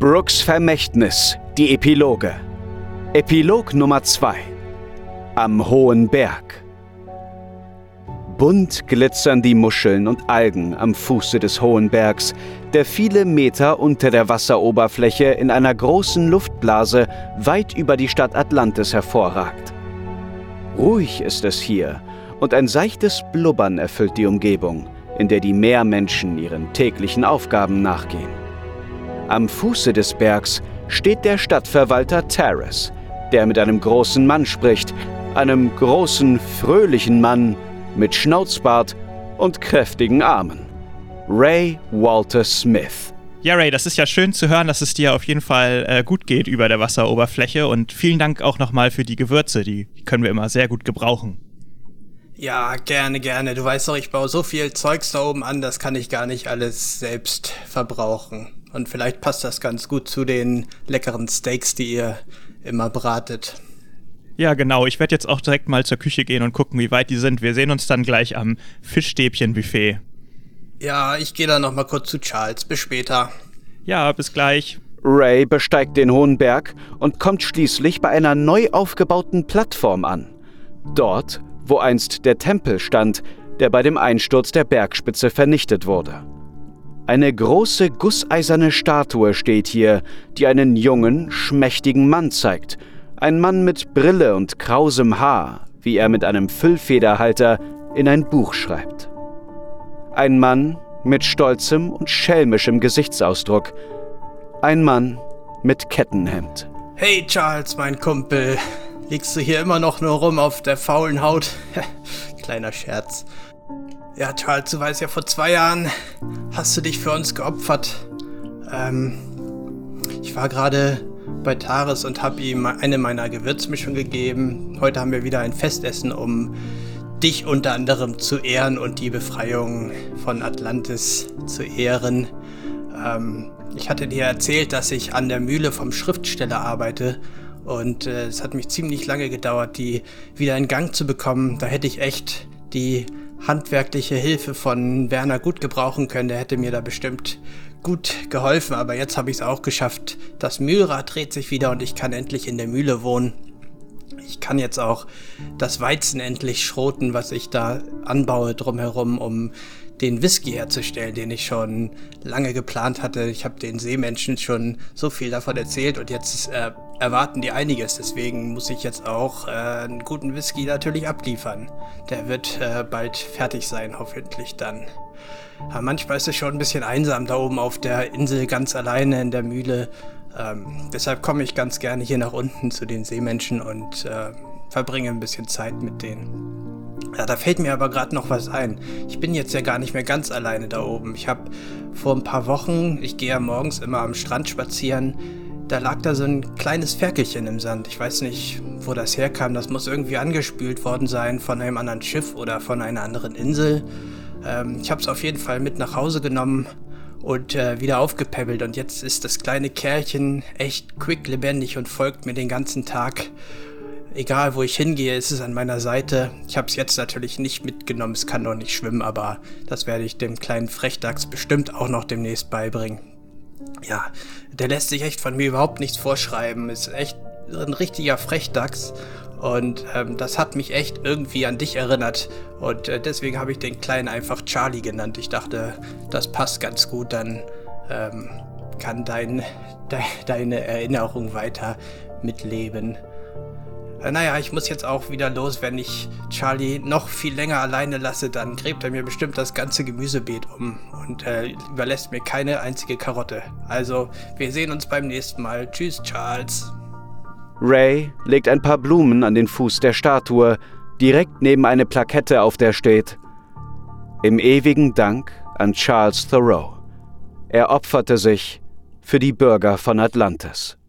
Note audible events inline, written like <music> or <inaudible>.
Brooks Vermächtnis, die Epiloge. Epilog Nummer 2. Am Hohen Berg. Bunt glitzern die Muscheln und Algen am Fuße des Hohen Bergs, der viele Meter unter der Wasseroberfläche in einer großen Luftblase weit über die Stadt Atlantis hervorragt. Ruhig ist es hier und ein seichtes Blubbern erfüllt die Umgebung, in der die Meermenschen ihren täglichen Aufgaben nachgehen. Am Fuße des Bergs steht der Stadtverwalter Terrace, der mit einem großen Mann spricht, einem großen, fröhlichen Mann mit Schnauzbart und kräftigen Armen. Ray Walter Smith. Ja, Ray, das ist ja schön zu hören, dass es dir auf jeden Fall äh, gut geht über der Wasseroberfläche und vielen Dank auch nochmal für die Gewürze, die können wir immer sehr gut gebrauchen. Ja, gerne, gerne. Du weißt doch, ich baue so viel Zeugs da oben an, das kann ich gar nicht alles selbst verbrauchen. Und vielleicht passt das ganz gut zu den leckeren Steaks, die ihr immer bratet. Ja, genau. Ich werde jetzt auch direkt mal zur Küche gehen und gucken, wie weit die sind. Wir sehen uns dann gleich am Fischstäbchen-Buffet. Ja, ich gehe dann noch mal kurz zu Charles. Bis später. Ja, bis gleich. Ray besteigt den hohen Berg und kommt schließlich bei einer neu aufgebauten Plattform an. Dort, wo einst der Tempel stand, der bei dem Einsturz der Bergspitze vernichtet wurde. Eine große gusseiserne Statue steht hier, die einen jungen, schmächtigen Mann zeigt. Ein Mann mit Brille und krausem Haar, wie er mit einem Füllfederhalter in ein Buch schreibt. Ein Mann mit stolzem und schelmischem Gesichtsausdruck. Ein Mann mit Kettenhemd. Hey Charles, mein Kumpel. Liegst du hier immer noch nur rum auf der faulen Haut? <laughs> Kleiner Scherz. Ja, Charles, du weißt ja, vor zwei Jahren hast du dich für uns geopfert. Ähm, ich war gerade bei Taris und habe ihm eine meiner Gewürzmischungen gegeben. Heute haben wir wieder ein Festessen, um dich unter anderem zu ehren und die Befreiung von Atlantis zu ehren. Ähm, ich hatte dir erzählt, dass ich an der Mühle vom Schriftsteller arbeite und äh, es hat mich ziemlich lange gedauert, die wieder in Gang zu bekommen. Da hätte ich echt die handwerkliche Hilfe von Werner gut gebrauchen können. Der hätte mir da bestimmt gut geholfen, aber jetzt habe ich es auch geschafft. Das Mühlrad dreht sich wieder und ich kann endlich in der Mühle wohnen. Ich kann jetzt auch das Weizen endlich schroten, was ich da anbaue drumherum, um den Whisky herzustellen, den ich schon lange geplant hatte. Ich habe den Seemenschen schon so viel davon erzählt und jetzt äh, erwarten die einiges. Deswegen muss ich jetzt auch äh, einen guten Whisky natürlich abliefern. Der wird äh, bald fertig sein, hoffentlich dann. Aber manchmal ist es schon ein bisschen einsam da oben auf der Insel ganz alleine in der Mühle. Ähm, deshalb komme ich ganz gerne hier nach unten zu den Seemenschen und äh, verbringe ein bisschen Zeit mit denen. Ja, da fällt mir aber gerade noch was ein. Ich bin jetzt ja gar nicht mehr ganz alleine da oben. Ich habe vor ein paar Wochen, ich gehe ja morgens immer am Strand spazieren, da lag da so ein kleines Ferkelchen im Sand. Ich weiß nicht, wo das herkam. Das muss irgendwie angespült worden sein von einem anderen Schiff oder von einer anderen Insel. Ähm, ich habe es auf jeden Fall mit nach Hause genommen und äh, wieder aufgepäppelt. Und jetzt ist das kleine Kerlchen echt quick lebendig und folgt mir den ganzen Tag egal wo ich hingehe, ist es an meiner Seite. Ich habe es jetzt natürlich nicht mitgenommen, es kann noch nicht schwimmen, aber das werde ich dem kleinen Frechdachs bestimmt auch noch demnächst beibringen. Ja, der lässt sich echt von mir überhaupt nichts vorschreiben, ist echt ein richtiger Frechdachs und ähm, das hat mich echt irgendwie an dich erinnert und äh, deswegen habe ich den Kleinen einfach Charlie genannt. Ich dachte, das passt ganz gut, dann ähm, kann dein, <laughs> de, deine Erinnerung weiter mitleben. Äh, naja, ich muss jetzt auch wieder los. Wenn ich Charlie noch viel länger alleine lasse, dann gräbt er mir bestimmt das ganze Gemüsebeet um und äh, überlässt mir keine einzige Karotte. Also, wir sehen uns beim nächsten Mal. Tschüss, Charles. Ray legt ein paar Blumen an den Fuß der Statue, direkt neben eine Plakette, auf der steht Im ewigen Dank an Charles Thoreau. Er opferte sich für die Bürger von Atlantis.